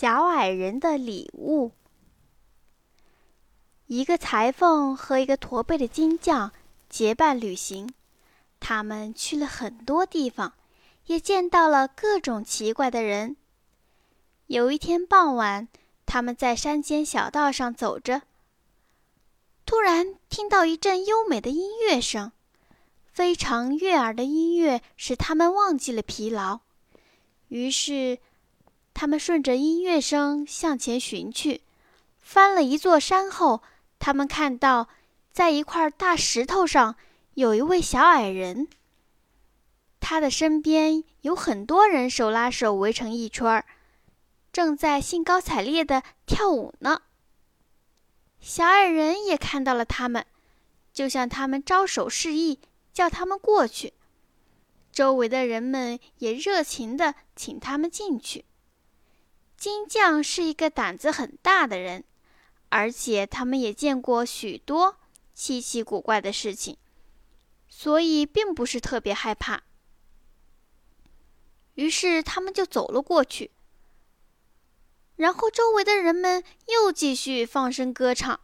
小矮人的礼物。一个裁缝和一个驼背的金匠结伴旅行，他们去了很多地方，也见到了各种奇怪的人。有一天傍晚，他们在山间小道上走着，突然听到一阵优美的音乐声，非常悦耳的音乐使他们忘记了疲劳。于是，他们顺着音乐声向前寻去，翻了一座山后，他们看到，在一块大石头上有一位小矮人。他的身边有很多人手拉手围成一圈儿，正在兴高采烈地跳舞呢。小矮人也看到了他们，就向他们招手示意，叫他们过去。周围的人们也热情地请他们进去。金匠是一个胆子很大的人，而且他们也见过许多稀奇古怪的事情，所以并不是特别害怕。于是他们就走了过去。然后周围的人们又继续放声歌唱，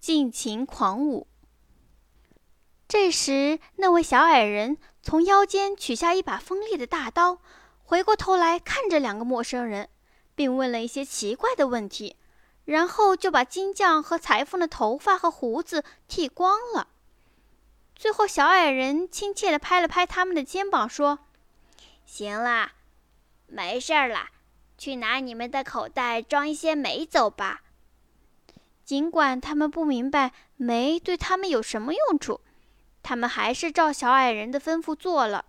尽情狂舞。这时，那位小矮人从腰间取下一把锋利的大刀，回过头来看着两个陌生人。并问了一些奇怪的问题，然后就把金匠和裁缝的头发和胡子剃光了。最后，小矮人亲切地拍了拍他们的肩膀，说：“行啦，没事儿了，去拿你们的口袋装一些煤走吧。”尽管他们不明白煤对他们有什么用处，他们还是照小矮人的吩咐做了。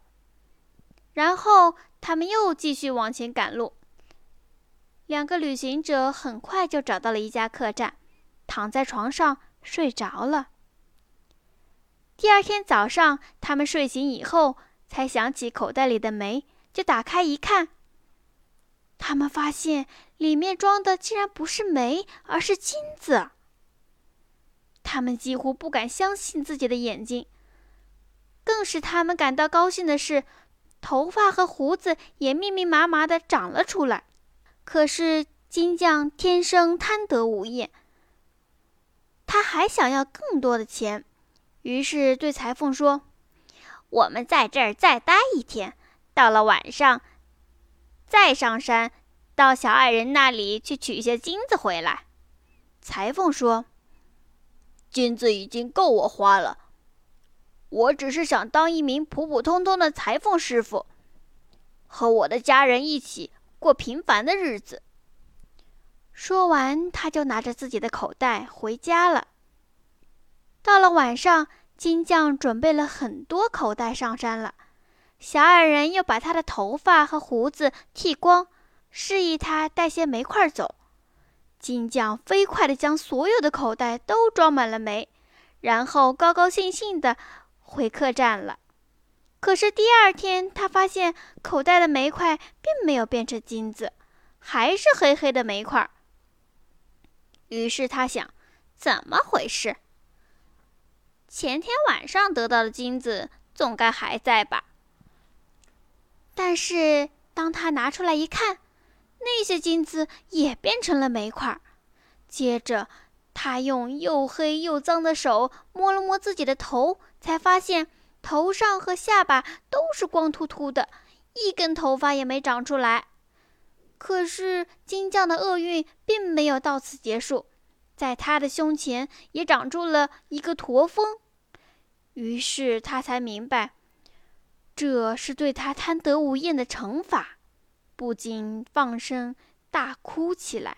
然后，他们又继续往前赶路。两个旅行者很快就找到了一家客栈，躺在床上睡着了。第二天早上，他们睡醒以后，才想起口袋里的煤，就打开一看。他们发现里面装的竟然不是煤，而是金子。他们几乎不敢相信自己的眼睛。更使他们感到高兴的是，头发和胡子也密密麻麻的长了出来。可是金匠天生贪得无厌，他还想要更多的钱，于是对裁缝说：“我们在这儿再待一天，到了晚上再上山，到小矮人那里去取些金子回来。”裁缝说：“金子已经够我花了，我只是想当一名普普通通的裁缝师傅，和我的家人一起。”过平凡的日子。说完，他就拿着自己的口袋回家了。到了晚上，金匠准备了很多口袋上山了。小矮人又把他的头发和胡子剃光，示意他带些煤块走。金匠飞快地将所有的口袋都装满了煤，然后高高兴兴地回客栈了。可是第二天，他发现口袋的煤块并没有变成金子，还是黑黑的煤块。于是他想，怎么回事？前天晚上得到的金子总该还在吧？但是当他拿出来一看，那些金子也变成了煤块。接着，他用又黑又脏的手摸了摸自己的头，才发现。头上和下巴都是光秃秃的，一根头发也没长出来。可是金匠的厄运并没有到此结束，在他的胸前也长出了一个驼峰。于是他才明白，这是对他贪得无厌的惩罚，不禁放声大哭起来。